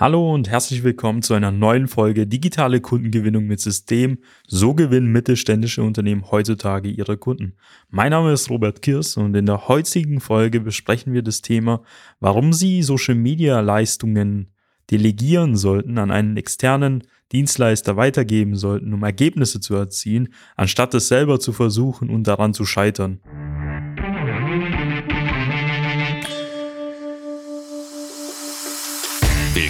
Hallo und herzlich willkommen zu einer neuen Folge Digitale Kundengewinnung mit System. So gewinnen mittelständische Unternehmen heutzutage ihre Kunden. Mein Name ist Robert Kirs und in der heutigen Folge besprechen wir das Thema, warum Sie Social Media Leistungen delegieren sollten, an einen externen Dienstleister weitergeben sollten, um Ergebnisse zu erzielen, anstatt es selber zu versuchen und daran zu scheitern.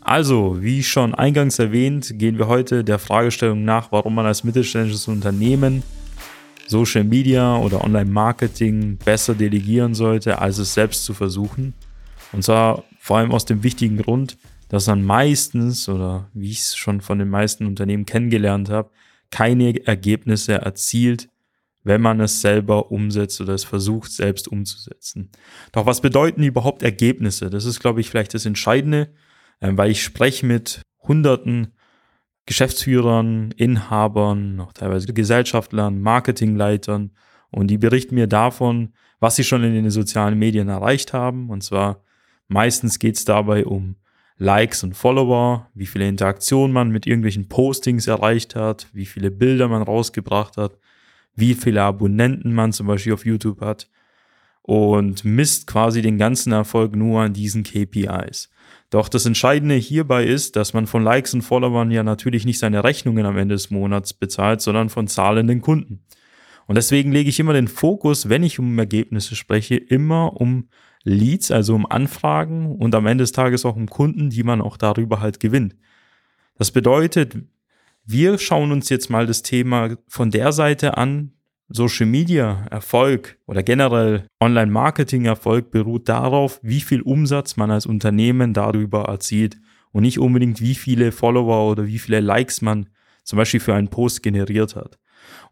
Also, wie schon eingangs erwähnt, gehen wir heute der Fragestellung nach, warum man als mittelständisches Unternehmen Social Media oder Online-Marketing besser delegieren sollte, als es selbst zu versuchen. Und zwar vor allem aus dem wichtigen Grund, dass man meistens, oder wie ich es schon von den meisten Unternehmen kennengelernt habe, keine Ergebnisse erzielt, wenn man es selber umsetzt oder es versucht, selbst umzusetzen. Doch was bedeuten überhaupt Ergebnisse? Das ist, glaube ich, vielleicht das Entscheidende weil ich spreche mit hunderten Geschäftsführern, Inhabern, noch teilweise Gesellschaftlern, Marketingleitern und die berichten mir davon, was sie schon in den sozialen Medien erreicht haben. Und zwar meistens geht es dabei um Likes und Follower, wie viele Interaktionen man mit irgendwelchen Postings erreicht hat, wie viele Bilder man rausgebracht hat, wie viele Abonnenten man zum Beispiel auf YouTube hat und misst quasi den ganzen Erfolg nur an diesen KPIs. Doch das Entscheidende hierbei ist, dass man von Likes und Followern ja natürlich nicht seine Rechnungen am Ende des Monats bezahlt, sondern von zahlenden Kunden. Und deswegen lege ich immer den Fokus, wenn ich um Ergebnisse spreche, immer um Leads, also um Anfragen und am Ende des Tages auch um Kunden, die man auch darüber halt gewinnt. Das bedeutet, wir schauen uns jetzt mal das Thema von der Seite an, Social Media Erfolg oder generell Online Marketing Erfolg beruht darauf, wie viel Umsatz man als Unternehmen darüber erzielt und nicht unbedingt wie viele Follower oder wie viele Likes man zum Beispiel für einen Post generiert hat.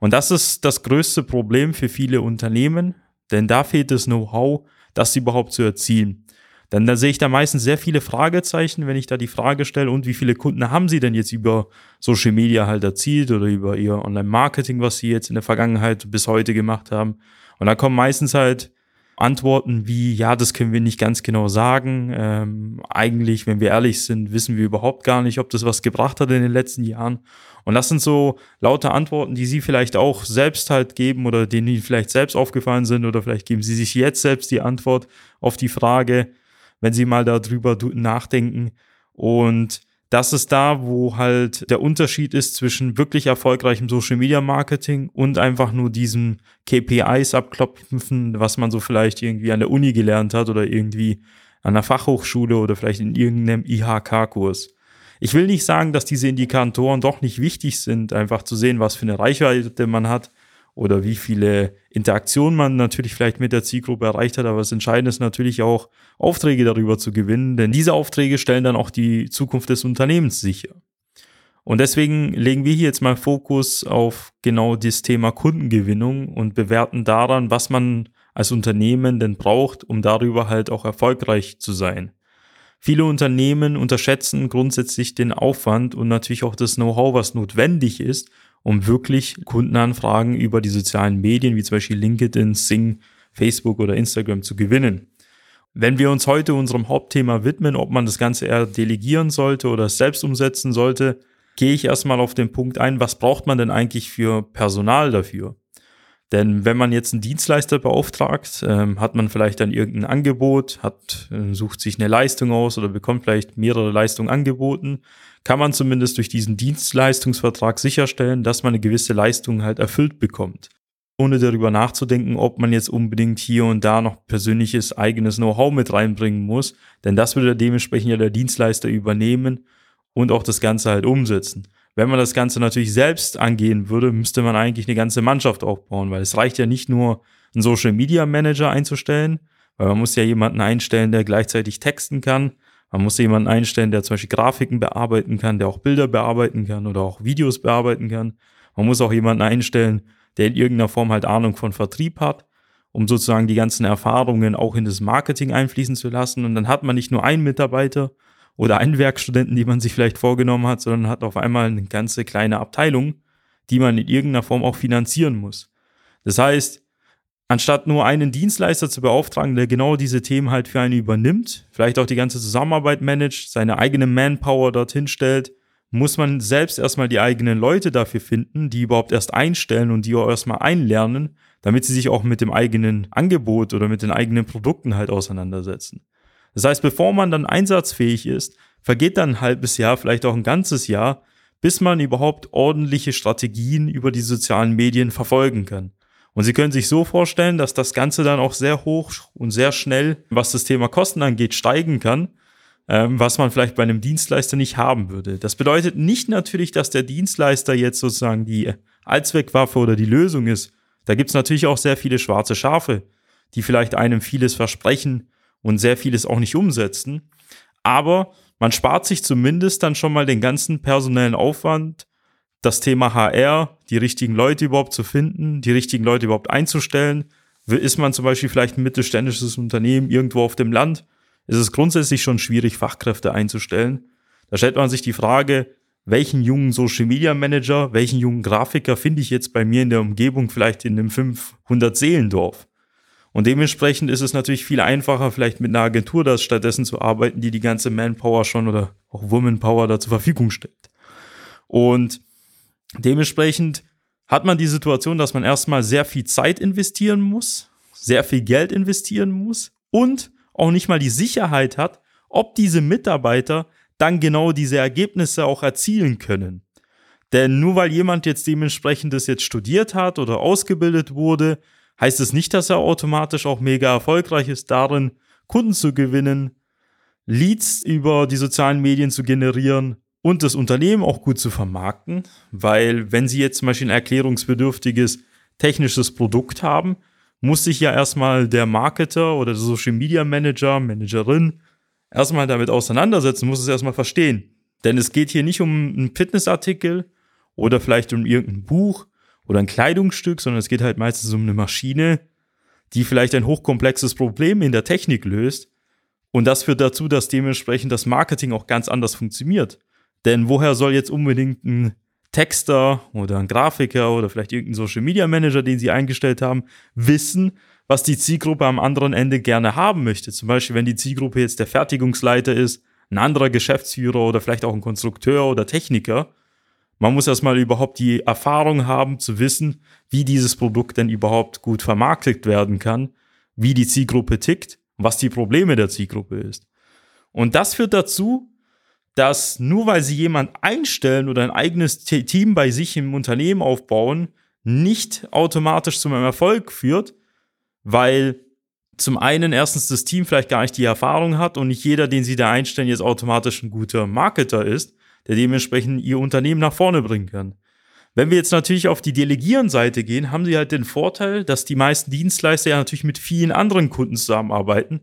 Und das ist das größte Problem für viele Unternehmen, denn da fehlt das Know-how, das überhaupt zu erzielen. Denn da sehe ich da meistens sehr viele Fragezeichen, wenn ich da die Frage stelle, und wie viele Kunden haben Sie denn jetzt über Social Media halt erzielt oder über Ihr Online-Marketing, was Sie jetzt in der Vergangenheit bis heute gemacht haben. Und da kommen meistens halt Antworten wie, ja, das können wir nicht ganz genau sagen. Ähm, eigentlich, wenn wir ehrlich sind, wissen wir überhaupt gar nicht, ob das was gebracht hat in den letzten Jahren. Und das sind so lauter Antworten, die Sie vielleicht auch selbst halt geben oder denen Ihnen vielleicht selbst aufgefallen sind oder vielleicht geben Sie sich jetzt selbst die Antwort auf die Frage, wenn sie mal darüber nachdenken. Und das ist da, wo halt der Unterschied ist zwischen wirklich erfolgreichem Social Media Marketing und einfach nur diesem KPIs abklopfen, was man so vielleicht irgendwie an der Uni gelernt hat oder irgendwie an der Fachhochschule oder vielleicht in irgendeinem IHK-Kurs. Ich will nicht sagen, dass diese Indikatoren doch nicht wichtig sind, einfach zu sehen, was für eine Reichweite man hat oder wie viele Interaktionen man natürlich vielleicht mit der Zielgruppe erreicht hat. Aber das Entscheidende ist natürlich auch, Aufträge darüber zu gewinnen, denn diese Aufträge stellen dann auch die Zukunft des Unternehmens sicher. Und deswegen legen wir hier jetzt mal Fokus auf genau das Thema Kundengewinnung und bewerten daran, was man als Unternehmen denn braucht, um darüber halt auch erfolgreich zu sein. Viele Unternehmen unterschätzen grundsätzlich den Aufwand und natürlich auch das Know-how, was notwendig ist, um wirklich Kundenanfragen über die sozialen Medien wie zum Beispiel LinkedIn, Sing, Facebook oder Instagram zu gewinnen. Wenn wir uns heute unserem Hauptthema widmen, ob man das Ganze eher delegieren sollte oder selbst umsetzen sollte, gehe ich erstmal auf den Punkt ein, was braucht man denn eigentlich für Personal dafür? Denn wenn man jetzt einen Dienstleister beauftragt, ähm, hat man vielleicht dann irgendein Angebot, hat, äh, sucht sich eine Leistung aus oder bekommt vielleicht mehrere Leistungen angeboten, kann man zumindest durch diesen Dienstleistungsvertrag sicherstellen, dass man eine gewisse Leistung halt erfüllt bekommt. Ohne darüber nachzudenken, ob man jetzt unbedingt hier und da noch persönliches eigenes Know-how mit reinbringen muss, denn das würde dementsprechend ja der Dienstleister übernehmen und auch das Ganze halt umsetzen. Wenn man das Ganze natürlich selbst angehen würde, müsste man eigentlich eine ganze Mannschaft aufbauen, weil es reicht ja nicht nur, einen Social Media Manager einzustellen, weil man muss ja jemanden einstellen, der gleichzeitig texten kann. Man muss jemanden einstellen, der zum Beispiel Grafiken bearbeiten kann, der auch Bilder bearbeiten kann oder auch Videos bearbeiten kann. Man muss auch jemanden einstellen, der in irgendeiner Form halt Ahnung von Vertrieb hat, um sozusagen die ganzen Erfahrungen auch in das Marketing einfließen zu lassen. Und dann hat man nicht nur einen Mitarbeiter, oder einen Werkstudenten, die man sich vielleicht vorgenommen hat, sondern hat auf einmal eine ganze kleine Abteilung, die man in irgendeiner Form auch finanzieren muss. Das heißt, anstatt nur einen Dienstleister zu beauftragen, der genau diese Themen halt für einen übernimmt, vielleicht auch die ganze Zusammenarbeit managt, seine eigene Manpower dorthin stellt, muss man selbst erstmal die eigenen Leute dafür finden, die überhaupt erst einstellen und die auch erstmal einlernen, damit sie sich auch mit dem eigenen Angebot oder mit den eigenen Produkten halt auseinandersetzen. Das heißt, bevor man dann einsatzfähig ist, vergeht dann ein halbes Jahr, vielleicht auch ein ganzes Jahr, bis man überhaupt ordentliche Strategien über die sozialen Medien verfolgen kann. Und Sie können sich so vorstellen, dass das Ganze dann auch sehr hoch und sehr schnell, was das Thema Kosten angeht, steigen kann, ähm, was man vielleicht bei einem Dienstleister nicht haben würde. Das bedeutet nicht natürlich, dass der Dienstleister jetzt sozusagen die Allzweckwaffe oder die Lösung ist. Da gibt es natürlich auch sehr viele schwarze Schafe, die vielleicht einem vieles versprechen, und sehr vieles auch nicht umsetzen. Aber man spart sich zumindest dann schon mal den ganzen personellen Aufwand, das Thema HR, die richtigen Leute überhaupt zu finden, die richtigen Leute überhaupt einzustellen. Ist man zum Beispiel vielleicht ein mittelständisches Unternehmen irgendwo auf dem Land, ist es grundsätzlich schon schwierig, Fachkräfte einzustellen. Da stellt man sich die Frage, welchen jungen Social Media Manager, welchen jungen Grafiker finde ich jetzt bei mir in der Umgebung vielleicht in einem 500 Seelendorf? Und dementsprechend ist es natürlich viel einfacher, vielleicht mit einer Agentur das stattdessen zu arbeiten, die die ganze Manpower schon oder auch Womanpower da zur Verfügung stellt. Und dementsprechend hat man die Situation, dass man erstmal sehr viel Zeit investieren muss, sehr viel Geld investieren muss und auch nicht mal die Sicherheit hat, ob diese Mitarbeiter dann genau diese Ergebnisse auch erzielen können. Denn nur weil jemand jetzt dementsprechend das jetzt studiert hat oder ausgebildet wurde, heißt es nicht, dass er automatisch auch mega erfolgreich ist darin, Kunden zu gewinnen, Leads über die sozialen Medien zu generieren und das Unternehmen auch gut zu vermarkten, weil wenn Sie jetzt zum Beispiel ein erklärungsbedürftiges technisches Produkt haben, muss sich ja erstmal der Marketer oder der Social Media Manager, Managerin erstmal damit auseinandersetzen, muss es erstmal verstehen. Denn es geht hier nicht um einen Fitnessartikel oder vielleicht um irgendein Buch, oder ein Kleidungsstück, sondern es geht halt meistens um eine Maschine, die vielleicht ein hochkomplexes Problem in der Technik löst. Und das führt dazu, dass dementsprechend das Marketing auch ganz anders funktioniert. Denn woher soll jetzt unbedingt ein Texter oder ein Grafiker oder vielleicht irgendein Social Media Manager, den sie eingestellt haben, wissen, was die Zielgruppe am anderen Ende gerne haben möchte. Zum Beispiel, wenn die Zielgruppe jetzt der Fertigungsleiter ist, ein anderer Geschäftsführer oder vielleicht auch ein Konstrukteur oder Techniker, man muss erstmal überhaupt die Erfahrung haben, zu wissen, wie dieses Produkt denn überhaupt gut vermarktet werden kann, wie die Zielgruppe tickt, was die Probleme der Zielgruppe ist. Und das führt dazu, dass nur weil sie jemand einstellen oder ein eigenes Team bei sich im Unternehmen aufbauen, nicht automatisch zu einem Erfolg führt, weil zum einen erstens das Team vielleicht gar nicht die Erfahrung hat und nicht jeder, den sie da einstellen, jetzt automatisch ein guter Marketer ist der dementsprechend ihr Unternehmen nach vorne bringen kann. Wenn wir jetzt natürlich auf die Delegieren-Seite gehen, haben sie halt den Vorteil, dass die meisten Dienstleister ja natürlich mit vielen anderen Kunden zusammenarbeiten,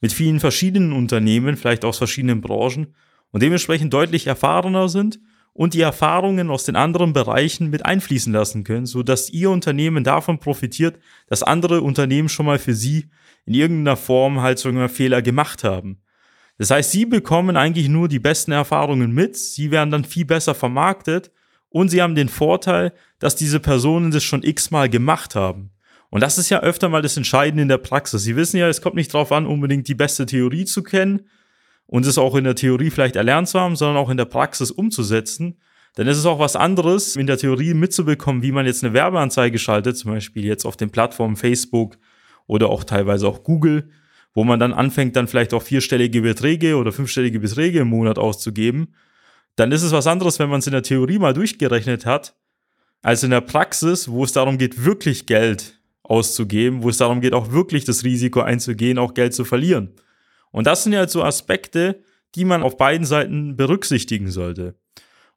mit vielen verschiedenen Unternehmen, vielleicht aus verschiedenen Branchen und dementsprechend deutlich erfahrener sind und die Erfahrungen aus den anderen Bereichen mit einfließen lassen können, so dass ihr Unternehmen davon profitiert, dass andere Unternehmen schon mal für sie in irgendeiner Form halt sogar Fehler gemacht haben. Das heißt, sie bekommen eigentlich nur die besten Erfahrungen mit, sie werden dann viel besser vermarktet und sie haben den Vorteil, dass diese Personen das schon x-mal gemacht haben. Und das ist ja öfter mal das Entscheidende in der Praxis. Sie wissen ja, es kommt nicht darauf an, unbedingt die beste Theorie zu kennen und es auch in der Theorie vielleicht erlernt zu haben, sondern auch in der Praxis umzusetzen. Denn es ist auch was anderes, in der Theorie mitzubekommen, wie man jetzt eine Werbeanzeige schaltet, zum Beispiel jetzt auf den Plattformen Facebook oder auch teilweise auch Google, wo man dann anfängt, dann vielleicht auch vierstellige Beträge oder fünfstellige Beträge im Monat auszugeben. Dann ist es was anderes, wenn man es in der Theorie mal durchgerechnet hat, als in der Praxis, wo es darum geht, wirklich Geld auszugeben, wo es darum geht, auch wirklich das Risiko einzugehen, auch Geld zu verlieren. Und das sind ja so Aspekte, die man auf beiden Seiten berücksichtigen sollte.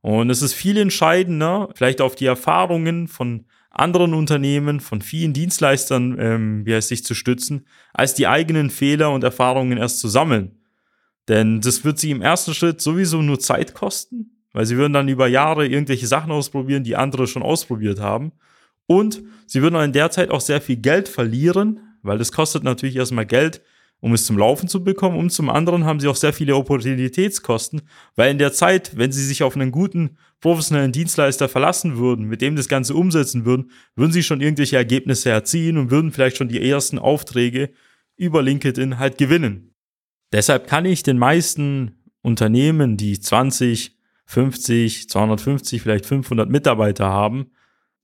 Und es ist viel entscheidender, vielleicht auf die Erfahrungen von anderen Unternehmen, von vielen Dienstleistern, ähm, wie heißt sich zu stützen, als die eigenen Fehler und Erfahrungen erst zu sammeln. Denn das wird sie im ersten Schritt sowieso nur Zeit kosten, weil sie würden dann über Jahre irgendwelche Sachen ausprobieren, die andere schon ausprobiert haben. Und sie würden in der Zeit auch sehr viel Geld verlieren, weil das kostet natürlich erstmal Geld, um es zum Laufen zu bekommen. Und zum anderen haben sie auch sehr viele Opportunitätskosten, weil in der Zeit, wenn sie sich auf einen guten professionellen Dienstleister verlassen würden, mit dem das Ganze umsetzen würden, würden sie schon irgendwelche Ergebnisse erzielen und würden vielleicht schon die ersten Aufträge über LinkedIn halt gewinnen. Deshalb kann ich den meisten Unternehmen, die 20, 50, 250, vielleicht 500 Mitarbeiter haben,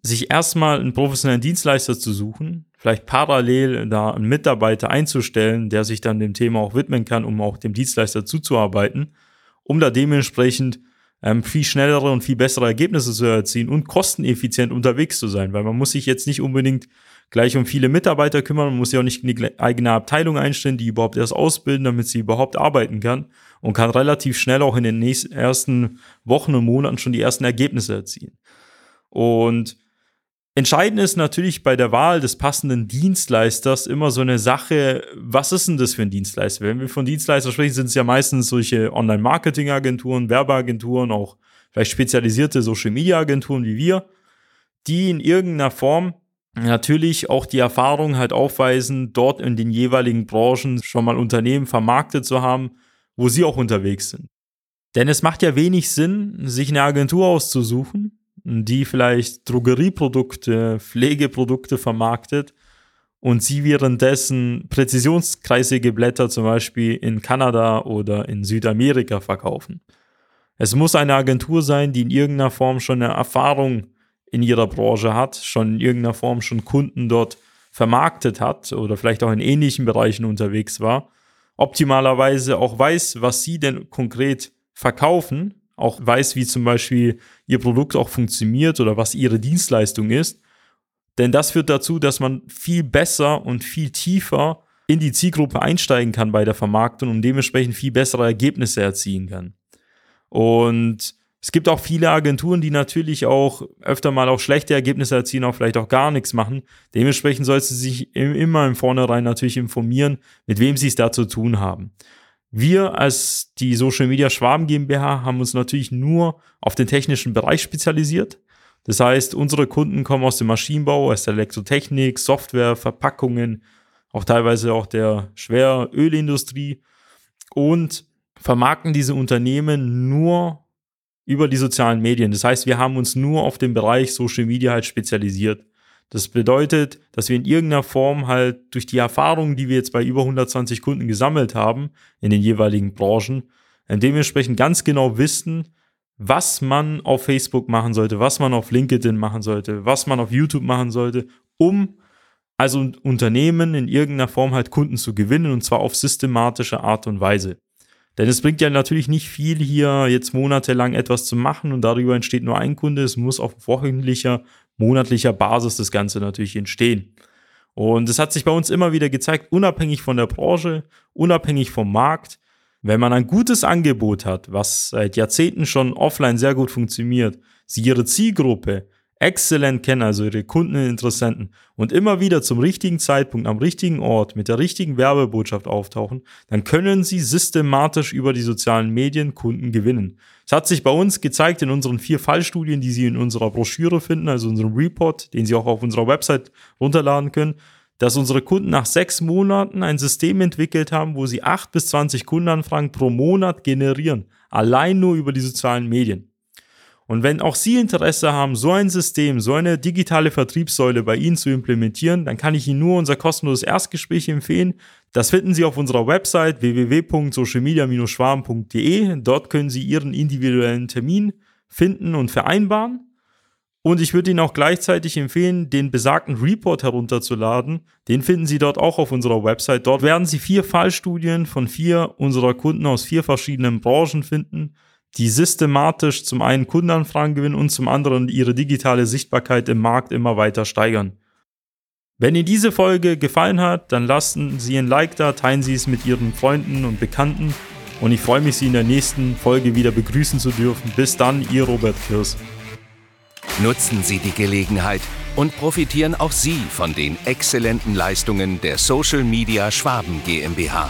sich erstmal einen professionellen Dienstleister zu suchen, vielleicht parallel da einen Mitarbeiter einzustellen, der sich dann dem Thema auch widmen kann, um auch dem Dienstleister zuzuarbeiten, um da dementsprechend ähm, viel schnellere und viel bessere Ergebnisse zu erzielen und kosteneffizient unterwegs zu sein, weil man muss sich jetzt nicht unbedingt gleich um viele Mitarbeiter kümmern, man muss ja auch nicht eine eigene Abteilung einstellen, die überhaupt erst ausbilden, damit sie überhaupt arbeiten kann und kann relativ schnell auch in den nächsten ersten Wochen und Monaten schon die ersten Ergebnisse erzielen. Und Entscheidend ist natürlich bei der Wahl des passenden Dienstleisters immer so eine Sache, was ist denn das für ein Dienstleister? Wenn wir von Dienstleister sprechen, sind es ja meistens solche Online-Marketing-Agenturen, Werbeagenturen, auch vielleicht spezialisierte Social-Media-Agenturen wie wir, die in irgendeiner Form natürlich auch die Erfahrung halt aufweisen, dort in den jeweiligen Branchen schon mal Unternehmen vermarktet zu haben, wo sie auch unterwegs sind. Denn es macht ja wenig Sinn, sich eine Agentur auszusuchen, die vielleicht Drogerieprodukte, Pflegeprodukte vermarktet und sie währenddessen präzisionskreisige Blätter zum Beispiel in Kanada oder in Südamerika verkaufen. Es muss eine Agentur sein, die in irgendeiner Form schon eine Erfahrung in ihrer Branche hat, schon in irgendeiner Form schon Kunden dort vermarktet hat oder vielleicht auch in ähnlichen Bereichen unterwegs war, optimalerweise auch weiß, was sie denn konkret verkaufen auch weiß, wie zum Beispiel ihr Produkt auch funktioniert oder was ihre Dienstleistung ist. Denn das führt dazu, dass man viel besser und viel tiefer in die Zielgruppe einsteigen kann bei der Vermarktung und dementsprechend viel bessere Ergebnisse erzielen kann. Und es gibt auch viele Agenturen, die natürlich auch öfter mal auch schlechte Ergebnisse erzielen, auch vielleicht auch gar nichts machen. Dementsprechend soll sie sich immer im Vornherein natürlich informieren, mit wem sie es da zu tun haben. Wir als die Social Media Schwaben GmbH haben uns natürlich nur auf den technischen Bereich spezialisiert. Das heißt, unsere Kunden kommen aus dem Maschinenbau, aus der Elektrotechnik, Software, Verpackungen, auch teilweise auch der Schwerölindustrie und vermarkten diese Unternehmen nur über die sozialen Medien. Das heißt, wir haben uns nur auf den Bereich Social Media halt spezialisiert. Das bedeutet, dass wir in irgendeiner Form halt durch die Erfahrungen, die wir jetzt bei über 120 Kunden gesammelt haben in den jeweiligen Branchen, äh, dementsprechend ganz genau wissen, was man auf Facebook machen sollte, was man auf LinkedIn machen sollte, was man auf YouTube machen sollte, um also Unternehmen in irgendeiner Form halt Kunden zu gewinnen und zwar auf systematische Art und Weise. Denn es bringt ja natürlich nicht viel, hier jetzt monatelang etwas zu machen und darüber entsteht nur ein Kunde. Es muss auf wöchentlicher monatlicher Basis das Ganze natürlich entstehen. Und es hat sich bei uns immer wieder gezeigt, unabhängig von der Branche, unabhängig vom Markt, wenn man ein gutes Angebot hat, was seit Jahrzehnten schon offline sehr gut funktioniert, sie ihre Zielgruppe exzellent kennen, also ihre Kunden und Interessenten, und immer wieder zum richtigen Zeitpunkt am richtigen Ort mit der richtigen Werbebotschaft auftauchen, dann können sie systematisch über die sozialen Medien Kunden gewinnen. Es hat sich bei uns gezeigt in unseren vier Fallstudien, die Sie in unserer Broschüre finden, also unserem Report, den Sie auch auf unserer Website runterladen können, dass unsere Kunden nach sechs Monaten ein System entwickelt haben, wo sie acht bis zwanzig Kundenanfragen pro Monat generieren. Allein nur über die sozialen Medien. Und wenn auch Sie Interesse haben, so ein System, so eine digitale Vertriebssäule bei Ihnen zu implementieren, dann kann ich Ihnen nur unser kostenloses Erstgespräch empfehlen. Das finden Sie auf unserer Website www.socialmedia-schwarm.de. Dort können Sie Ihren individuellen Termin finden und vereinbaren. Und ich würde Ihnen auch gleichzeitig empfehlen, den besagten Report herunterzuladen. Den finden Sie dort auch auf unserer Website. Dort werden Sie vier Fallstudien von vier unserer Kunden aus vier verschiedenen Branchen finden, die systematisch zum einen Kundenanfragen gewinnen und zum anderen ihre digitale Sichtbarkeit im Markt immer weiter steigern. Wenn Ihnen diese Folge gefallen hat, dann lassen Sie ein Like da, teilen Sie es mit Ihren Freunden und Bekannten und ich freue mich, Sie in der nächsten Folge wieder begrüßen zu dürfen. Bis dann, Ihr Robert Kirs. Nutzen Sie die Gelegenheit und profitieren auch Sie von den exzellenten Leistungen der Social Media Schwaben GmbH.